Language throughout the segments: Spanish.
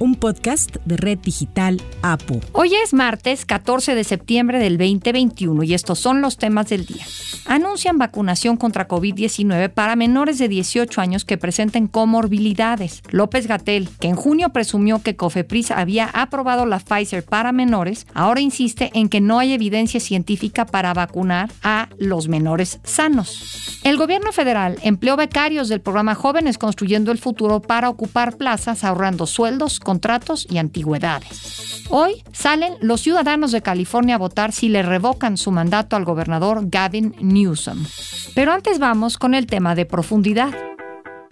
un podcast de Red Digital APU. Hoy es martes 14 de septiembre del 2021 y estos son los temas del día. Anuncian vacunación contra COVID-19 para menores de 18 años que presenten comorbilidades. López Gatel, que en junio presumió que Cofepris había aprobado la Pfizer para menores, ahora insiste en que no hay evidencia científica para vacunar a los menores sanos. El gobierno federal empleó becarios del programa Jóvenes Construyendo el Futuro para ocupar plazas ahorrando sueldos, contratos y antigüedades. Hoy salen los ciudadanos de California a votar si le revocan su mandato al gobernador Gavin Newsom. Pero antes vamos con el tema de profundidad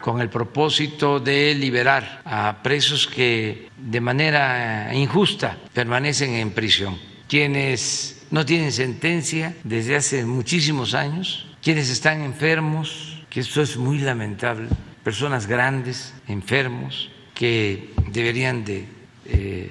con el propósito de liberar a presos que de manera injusta permanecen en prisión, quienes no tienen sentencia desde hace muchísimos años, quienes están enfermos, que esto es muy lamentable, personas grandes, enfermos, que deberían de eh,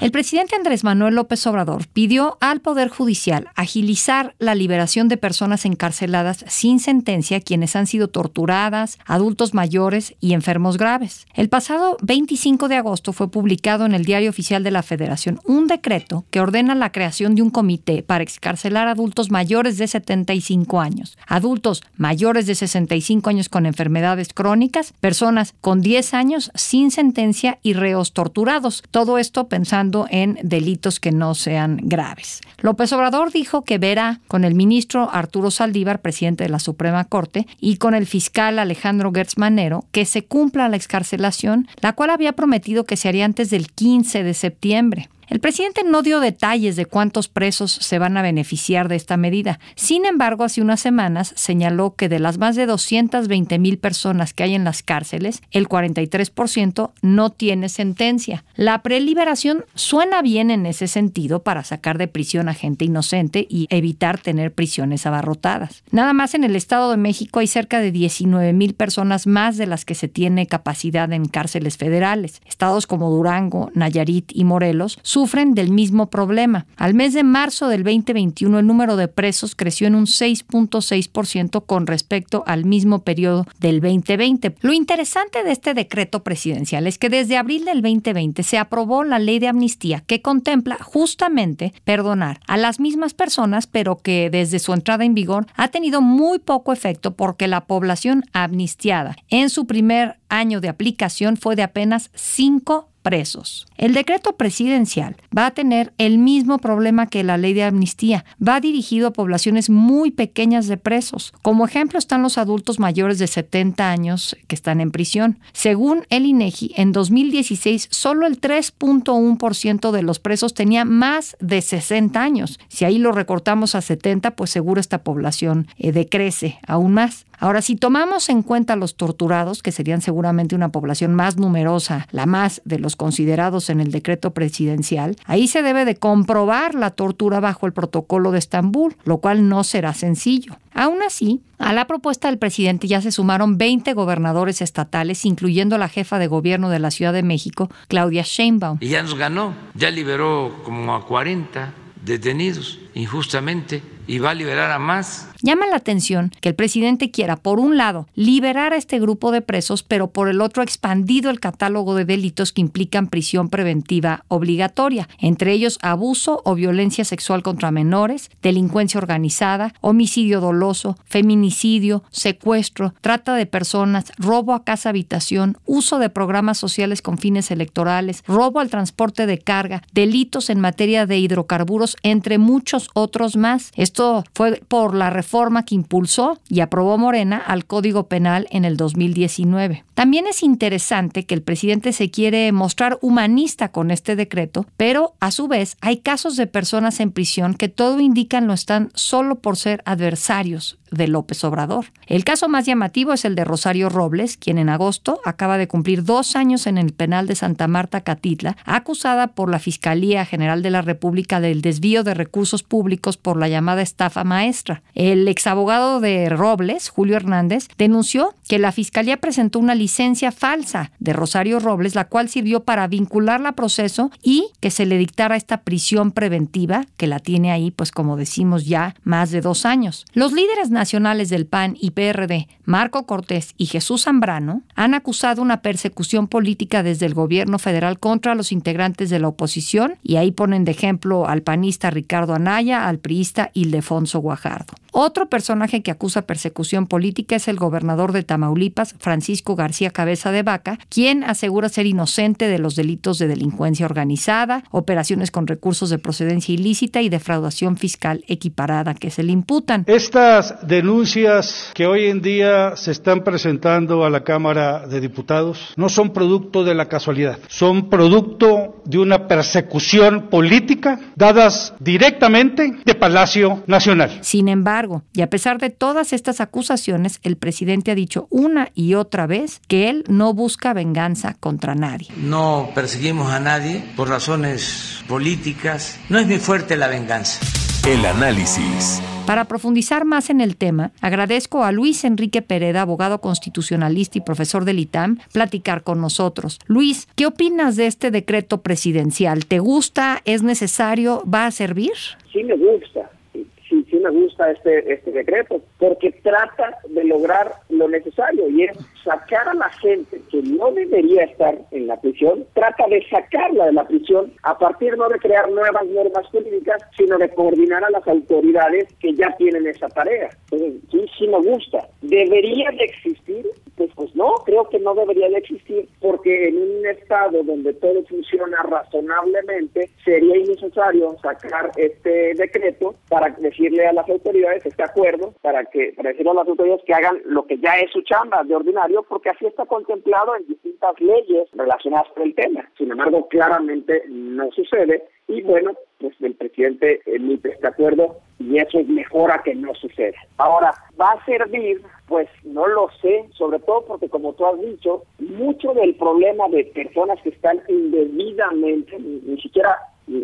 El presidente Andrés Manuel López Obrador pidió al Poder Judicial agilizar la liberación de personas encarceladas sin sentencia quienes han sido torturadas, adultos mayores y enfermos graves. El pasado 25 de agosto fue publicado en el Diario Oficial de la Federación un decreto que ordena la creación de un comité para excarcelar adultos mayores de 75 años, adultos mayores de 65 años con enfermedades crónicas, personas con 10 años sin sentencia y reos torturados. Todo esto pensando en delitos que no sean graves. López Obrador dijo que verá con el ministro Arturo Saldívar, presidente de la Suprema Corte, y con el fiscal Alejandro Gertz Manero que se cumpla la excarcelación, la cual había prometido que se haría antes del 15 de septiembre. El presidente no dio detalles de cuántos presos se van a beneficiar de esta medida. Sin embargo, hace unas semanas señaló que de las más de 220 mil personas que hay en las cárceles, el 43% no tiene sentencia. La preliberación suena bien en ese sentido para sacar de prisión a gente inocente y evitar tener prisiones abarrotadas. Nada más en el Estado de México hay cerca de 19 mil personas más de las que se tiene capacidad en cárceles federales. Estados como Durango, Nayarit y Morelos sufren del mismo problema. Al mes de marzo del 2021 el número de presos creció en un 6.6% con respecto al mismo periodo del 2020. Lo interesante de este decreto presidencial es que desde abril del 2020 se aprobó la ley de amnistía que contempla justamente perdonar a las mismas personas, pero que desde su entrada en vigor ha tenido muy poco efecto porque la población amnistiada en su primer año de aplicación fue de apenas 5 presos. El decreto presidencial va a tener el mismo problema que la ley de amnistía. Va dirigido a poblaciones muy pequeñas de presos. Como ejemplo están los adultos mayores de 70 años que están en prisión. Según el INEGI, en 2016 solo el 3.1% de los presos tenía más de 60 años. Si ahí lo recortamos a 70, pues seguro esta población eh, decrece aún más. Ahora, si tomamos en cuenta los torturados, que serían seguramente una población más numerosa, la más de los considerados en el decreto presidencial, ahí se debe de comprobar la tortura bajo el protocolo de Estambul, lo cual no será sencillo. Aún así, a la propuesta del presidente ya se sumaron 20 gobernadores estatales, incluyendo la jefa de gobierno de la Ciudad de México, Claudia Sheinbaum. Y ya nos ganó, ya liberó como a 40 detenidos injustamente y va a liberar a más. Llama la atención que el presidente quiera, por un lado, liberar a este grupo de presos, pero por el otro, expandido el catálogo de delitos que implican prisión preventiva obligatoria, entre ellos abuso o violencia sexual contra menores, delincuencia organizada, homicidio doloso, feminicidio, secuestro, trata de personas, robo a casa habitación, uso de programas sociales con fines electorales, robo al transporte de carga, delitos en materia de hidrocarburos, entre muchos otros más. Esto fue por la reforma que impulsó y aprobó Morena al Código Penal en el 2019. También es interesante que el presidente se quiere mostrar humanista con este decreto, pero a su vez hay casos de personas en prisión que todo indican lo están solo por ser adversarios de López Obrador. El caso más llamativo es el de Rosario Robles, quien en agosto acaba de cumplir dos años en el penal de Santa Marta Catitla, acusada por la Fiscalía General de la República del desvío de recursos públicos por la llamada estafa maestra. El exabogado de Robles, Julio Hernández, denunció que la Fiscalía presentó una licencia falsa de Rosario Robles, la cual sirvió para vincularla a proceso y que se le dictara esta prisión preventiva, que la tiene ahí, pues como decimos ya, más de dos años. Los líderes del PAN y PRD, Marco Cortés y Jesús Zambrano, han acusado una persecución política desde el gobierno federal contra los integrantes de la oposición y ahí ponen de ejemplo al panista Ricardo Anaya, al priista Ildefonso Guajardo. Otro personaje que acusa persecución política es el gobernador de Tamaulipas, Francisco García Cabeza de Vaca, quien asegura ser inocente de los delitos de delincuencia organizada, operaciones con recursos de procedencia ilícita y defraudación fiscal equiparada que se le imputan. Estas denuncias que hoy en día se están presentando a la Cámara de Diputados no son producto de la casualidad, son producto de una persecución política dadas directamente de Palacio Nacional. Sin embargo, y a pesar de todas estas acusaciones, el presidente ha dicho una y otra vez que él no busca venganza contra nadie. No perseguimos a nadie por razones políticas. No es muy fuerte la venganza. El análisis. Para profundizar más en el tema, agradezco a Luis Enrique Pereda, abogado constitucionalista y profesor del ITAM, platicar con nosotros. Luis, ¿qué opinas de este decreto presidencial? ¿Te gusta? ¿Es necesario? ¿Va a servir? Sí me gusta sí me gusta este, este decreto, porque trata de lograr lo necesario y es sacar a la gente que no debería estar en la prisión, trata de sacarla de la prisión a partir no de crear nuevas normas jurídicas, sino de coordinar a las autoridades que ya tienen esa tarea. Sí, sí me gusta. ¿Debería de existir? Pues, pues no, creo que no debería de existir, porque en un estado donde todo funciona razonablemente, sería innecesario sacar este decreto para decirle a las autoridades, este acuerdo, para que para decirle a las autoridades que hagan lo que ya es su chamba de ordinario, porque así está contemplado en distintas leyes relacionadas con el tema. Sin embargo, claramente no sucede y bueno, pues el presidente emite este acuerdo y eso es mejor a que no suceda. Ahora, ¿va a servir? Pues no lo sé, sobre todo porque como tú has dicho, mucho del problema de personas que están indebidamente, ni siquiera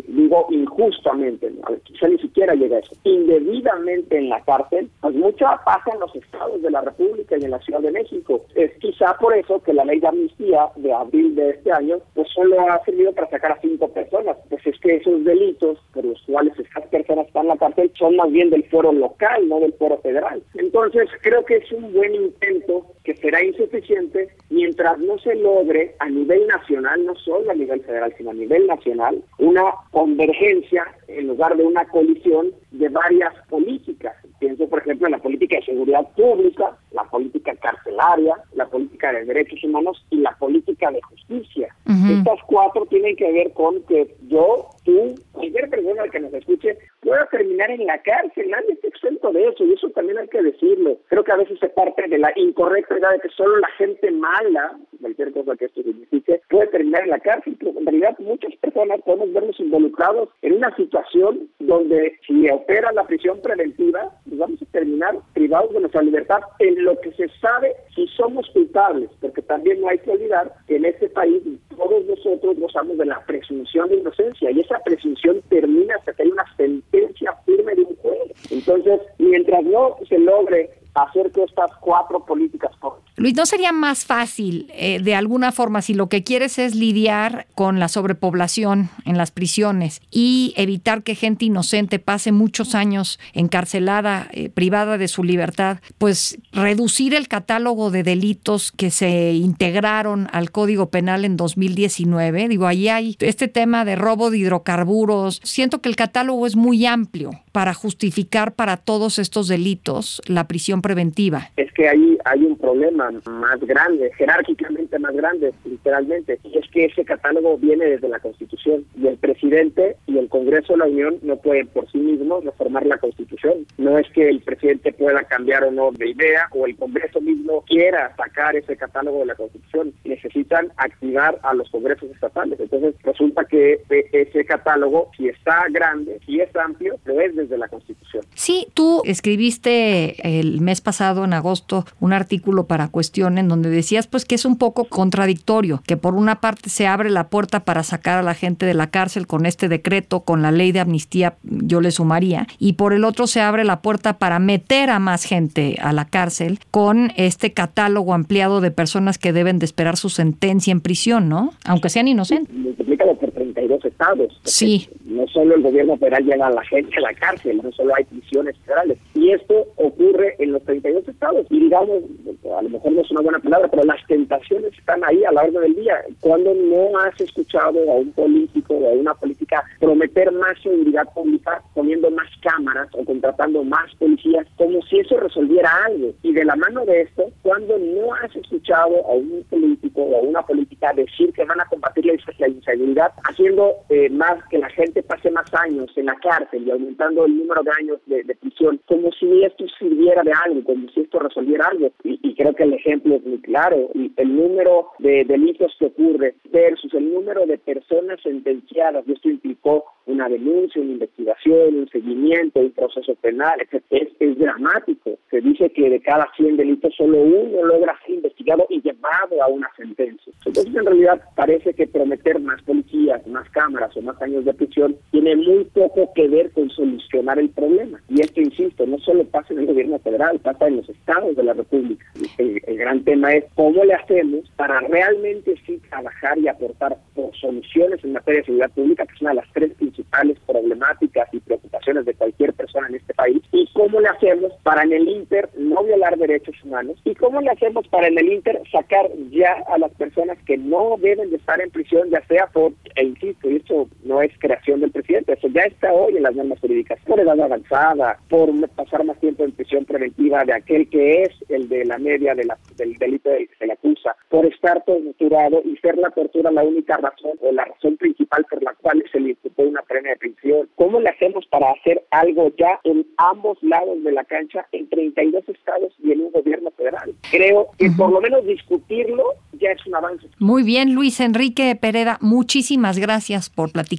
digo injustamente, quizá ni siquiera llega a eso, indebidamente en la cárcel, pues mucho pasa en los estados de la República y en la Ciudad de México. Es quizá por eso que la ley de amnistía de abril de este año, pues solo ha servido para sacar a cinco personas. Pues es que esos delitos por los cuales estas personas están en la cárcel son más bien del foro local, no del foro federal. Entonces creo que es un buen intento que será insuficiente mientras no se logre a nivel nacional, no solo a nivel federal, sino a nivel nacional, una convergencia en lugar de una colisión de varias políticas. Pienso, por ejemplo, en la política de seguridad pública, la política carcelaria, la política de derechos humanos y la política de justicia. Estas cuatro tienen que ver con que yo, tú, cualquier persona que nos escuche pueda terminar en la cárcel. Nadie de eso y eso también hay que decirlo. Creo que a veces se parte de la incorrecta idea de que solo la gente mala, cualquier cosa que esto signifique, puede terminar en la cárcel, pero en realidad muchas personas podemos vernos involucrados en una situación donde si opera la prisión preventiva, vamos a terminar privados de nuestra libertad en lo que se sabe si somos culpables, porque también no hay que olvidar que en este país todos nosotros gozamos de la presunción de inocencia y esa presunción termina hasta que hay una sentencia firme de un juez. Entonces, mientras no se logre hacer que estas cuatro políticas Luis, ¿no sería más fácil, eh, de alguna forma, si lo que quieres es lidiar con la sobrepoblación en las prisiones y evitar que gente inocente pase muchos años encarcelada, eh, privada de su libertad, pues reducir el catálogo de delitos que se integraron al Código Penal en 2019? Digo, ahí hay este tema de robo de hidrocarburos. Siento que el catálogo es muy amplio para justificar para todos estos delitos la prisión preventiva. Es que ahí hay un problema más grande, jerárquicamente más grande, literalmente, y es que ese catálogo viene desde la Constitución y el presidente y el Congreso de la Unión no pueden por sí mismos reformar la Constitución. No es que el presidente pueda cambiar o no de idea o el Congreso mismo quiera sacar ese catálogo de la Constitución. Necesitan activar a los congresos estatales. Entonces resulta que ese catálogo, si está grande, si es amplio, lo es desde la Constitución. Sí, tú escribiste el mes pasado, en agosto, un artículo para Cuestión en donde decías pues que es un poco contradictorio, que por una parte se abre la puerta para sacar a la gente de la cárcel con este decreto, con la ley de amnistía, yo le sumaría, y por el otro se abre la puerta para meter a más gente a la cárcel con este catálogo ampliado de personas que deben de esperar su sentencia en prisión, ¿no? Aunque sean inocentes. Multiplícalo por 32 estados. Sí. No solo el gobierno federal lleva a la gente a la cárcel, no solo hay prisiones federales. Y esto ocurre en los 32 estados. Y digamos, a lo mejor no es una buena palabra, pero las tentaciones están ahí a la orden del día. Cuando no has escuchado a un político o a una política prometer más seguridad pública poniendo más cámaras o contratando más policías, como si eso resolviera algo. Y de la mano de esto, cuando no has escuchado a un político o a una política decir que van a la inseguridad, haciendo eh, más que la gente pase más años en la cárcel y aumentando el número de años de, prisión, como si esto sirviera de algo, como si esto resolviera algo. Y, y creo que el ejemplo es muy claro. El número de delitos que ocurre versus el número de personas sentenciadas, y esto implicó una denuncia, una investigación, un seguimiento, un proceso penal. Es, es dramático. Se dice que de cada 100 delitos solo uno logra ser investigado y llevado a una sentencia. Entonces, en realidad, parece que prometer más policías, más cámaras o más años de prisión tiene muy poco que ver con solucionar el problema. Y esto, insisto, no solo pasa en el gobierno federal, pasa en los estados de la República. El, gran tema es cómo le hacemos para realmente sí trabajar y aportar por soluciones en materia de seguridad pública, que es una las tres principales principales problemáticas y preocupaciones de cualquier persona en este país y cómo le hacemos para en el Inter no violar derechos humanos y cómo le hacemos para en el Inter sacar ya a las personas que no deben de estar en prisión, ya sea por, e insisto, y esto no es creación del presidente, eso ya está hoy en las normas jurídicas, por edad avanzada, por pasar más tiempo en prisión preventiva de aquel que es el de la media de la, del delito del que se le acusa, por estar torturado y ser la tortura la única razón o la razón principal por la cual se le imputó una pena de prisión. ¿Cómo le hacemos para hacer algo ya en ambos lados de la cancha, en 32 estados y en un gobierno federal? Creo que por lo menos discutirlo ya es un avance. Muy bien, Luis Enrique Pereda, muchísimas gracias por platicar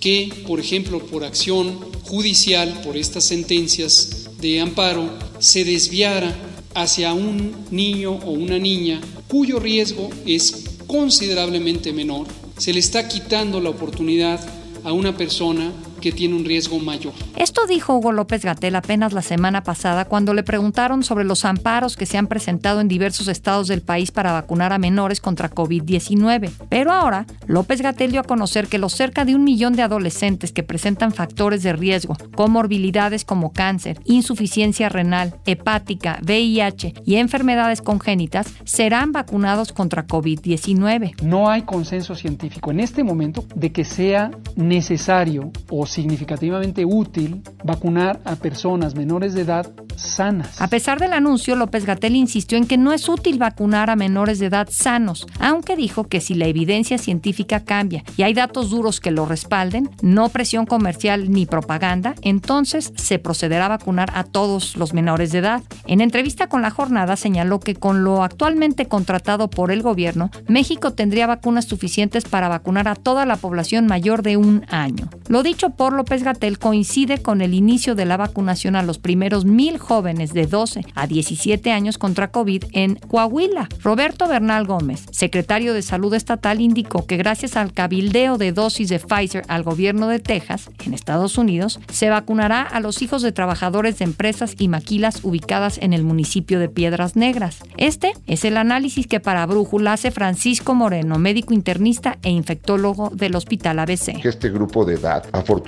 que, por ejemplo, por acción judicial, por estas sentencias de amparo, se desviara hacia un niño o una niña cuyo riesgo es considerablemente menor, se le está quitando la oportunidad a una persona que tiene un riesgo mayor. Esto dijo Hugo López Gatel apenas la semana pasada cuando le preguntaron sobre los amparos que se han presentado en diversos estados del país para vacunar a menores contra COVID-19. Pero ahora, López Gatel dio a conocer que los cerca de un millón de adolescentes que presentan factores de riesgo, comorbilidades como cáncer, insuficiencia renal, hepática, VIH y enfermedades congénitas, serán vacunados contra COVID-19. No hay consenso científico en este momento de que sea necesario o significativamente útil vacunar a personas menores de edad sanas. A pesar del anuncio, López Gatel insistió en que no es útil vacunar a menores de edad sanos, aunque dijo que si la evidencia científica cambia y hay datos duros que lo respalden, no presión comercial ni propaganda, entonces se procederá a vacunar a todos los menores de edad. En entrevista con la jornada señaló que con lo actualmente contratado por el gobierno, México tendría vacunas suficientes para vacunar a toda la población mayor de un año. Lo dicho por López Gatel coincide con el inicio de la vacunación a los primeros mil jóvenes de 12 a 17 años contra COVID en Coahuila. Roberto Bernal Gómez, secretario de Salud Estatal, indicó que gracias al cabildeo de dosis de Pfizer al gobierno de Texas, en Estados Unidos, se vacunará a los hijos de trabajadores de empresas y maquilas ubicadas en el municipio de Piedras Negras. Este es el análisis que para Brújula hace Francisco Moreno, médico internista e infectólogo del Hospital ABC. Este grupo de edad afortunadamente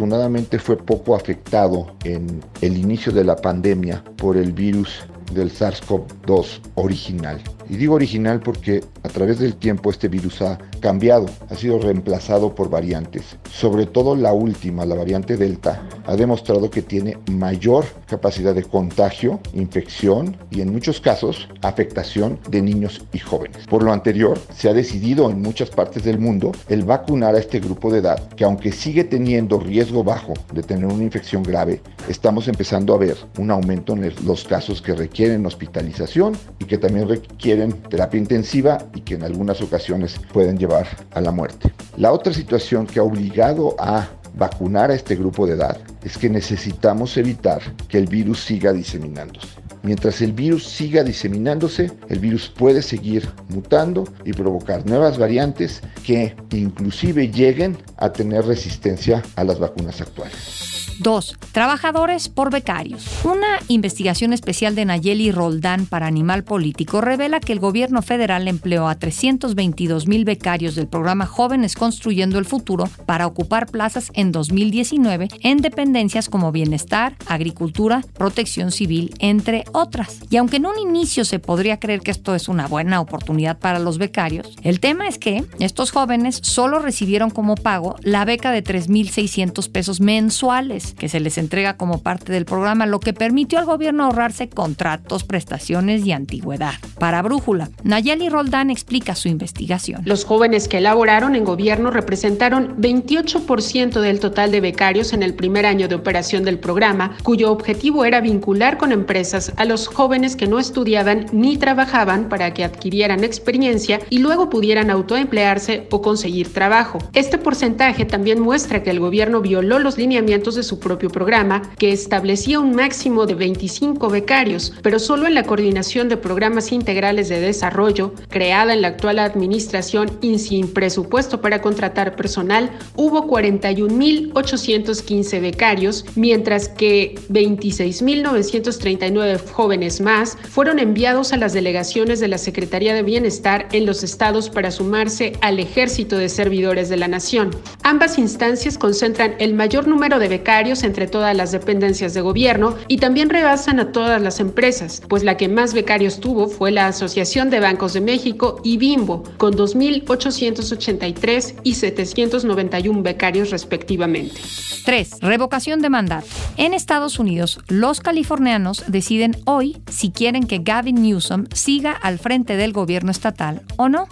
fue poco afectado en el inicio de la pandemia por el virus del SARS-CoV-2 original. Y digo original porque a través del tiempo este virus ha cambiado, ha sido reemplazado por variantes. Sobre todo la última, la variante Delta, ha demostrado que tiene mayor capacidad de contagio, infección y en muchos casos afectación de niños y jóvenes. Por lo anterior, se ha decidido en muchas partes del mundo el vacunar a este grupo de edad que aunque sigue teniendo riesgo bajo de tener una infección grave, estamos empezando a ver un aumento en los casos que requieren hospitalización y que también requieren terapia intensiva y que en algunas ocasiones pueden llevar a la muerte. La otra situación que ha obligado a vacunar a este grupo de edad es que necesitamos evitar que el virus siga diseminándose. Mientras el virus siga diseminándose, el virus puede seguir mutando y provocar nuevas variantes que inclusive lleguen a tener resistencia a las vacunas actuales. 2. Trabajadores por becarios. Una investigación especial de Nayeli Roldán para Animal Político revela que el gobierno federal empleó a 322 mil becarios del programa Jóvenes Construyendo el Futuro para ocupar plazas en 2019 en dependencias como bienestar, agricultura, protección civil, entre otras. Y aunque en un inicio se podría creer que esto es una buena oportunidad para los becarios, el tema es que estos jóvenes solo recibieron como pago la beca de 3.600 pesos mensuales que se les entrega como parte del programa, lo que permitió al gobierno ahorrarse contratos, prestaciones y antigüedad. Para Brújula, Nayeli Roldán explica su investigación. Los jóvenes que elaboraron en gobierno representaron 28% del total de becarios en el primer año de operación del programa, cuyo objetivo era vincular con empresas a los jóvenes que no estudiaban ni trabajaban para que adquirieran experiencia y luego pudieran autoemplearse o conseguir trabajo. Este porcentaje también muestra que el gobierno violó los lineamientos de su propio programa, que establecía un máximo de 25 becarios, pero solo en la coordinación de programas integrales de desarrollo, creada en la actual administración y sin presupuesto para contratar personal, hubo 41.815 becarios, mientras que 26.939 jóvenes más fueron enviados a las delegaciones de la Secretaría de Bienestar en los estados para sumarse al ejército de servidores de la nación. Ambas instancias concentran el mayor número de becarios entre todas las dependencias de gobierno y también rebasan a todas las empresas, pues la que más becarios tuvo fue la Asociación de Bancos de México y Bimbo, con 2.883 y 791 becarios respectivamente. 3. Revocación de mandato. En Estados Unidos, los californianos deciden hoy si quieren que Gavin Newsom siga al frente del gobierno estatal o no.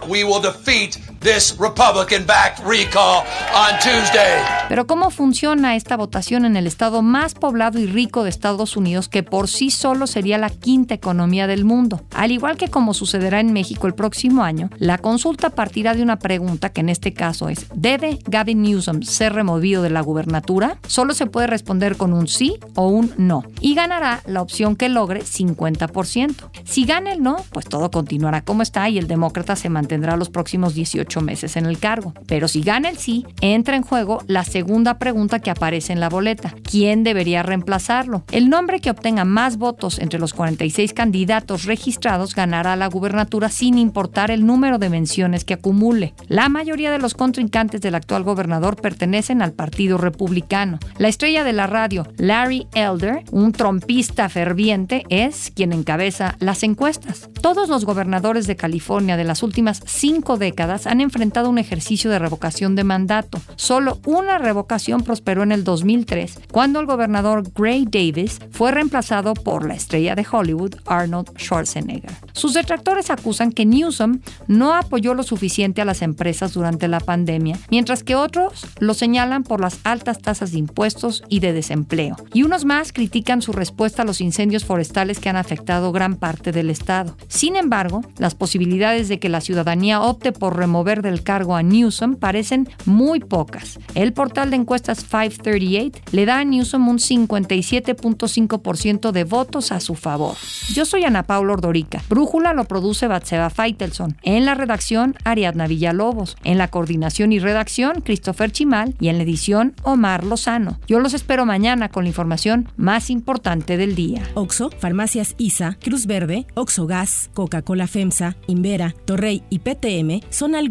Pero ¿cómo funciona esta votación en el estado más poblado y rico de Estados Unidos que por sí solo sería la quinta economía del mundo? Al igual que como sucederá en México el próximo año, la consulta partirá de una pregunta que en este caso es ¿debe Gavin Newsom ser removido de la gubernatura? Solo se puede responder con un sí o un no y ganará la opción que logre 50%. Si gana el no, pues todo continuará como está y el demócrata se mantendrá los próximos 18 meses en el cargo. Pero si gana el sí, entra en juego la segunda pregunta que aparece en la boleta. ¿Quién debería reemplazarlo? El nombre que obtenga más votos entre los 46 candidatos registrados ganará la gubernatura sin importar el número de menciones que acumule. La mayoría de los contrincantes del actual gobernador pertenecen al Partido Republicano. La estrella de la radio, Larry Elder, un trompista ferviente, es quien encabeza las encuestas. Todos los gobernadores de California de las últimas cinco décadas han enfrentado un ejercicio de revocación de mandato. Solo una revocación prosperó en el 2003, cuando el gobernador Gray Davis fue reemplazado por la estrella de Hollywood, Arnold Schwarzenegger. Sus detractores acusan que Newsom no apoyó lo suficiente a las empresas durante la pandemia, mientras que otros lo señalan por las altas tasas de impuestos y de desempleo. Y unos más critican su respuesta a los incendios forestales que han afectado gran parte del estado. Sin embargo, las posibilidades de que la ciudadanía opte por remover del cargo a Newsom parecen muy pocas. El portal de encuestas 538 le da a Newsom un 57.5% de votos a su favor. Yo soy Ana Paula Ordorica. Brújula lo produce Batseba Feitelson. En la redacción, Ariadna Villalobos. En la coordinación y redacción, Christopher Chimal. Y en la edición, Omar Lozano. Yo los espero mañana con la información más importante del día. Oxo, Farmacias ISA, Cruz Verde, Oxo Gas, Coca-Cola FEMSA, Invera, Torrey y PTM son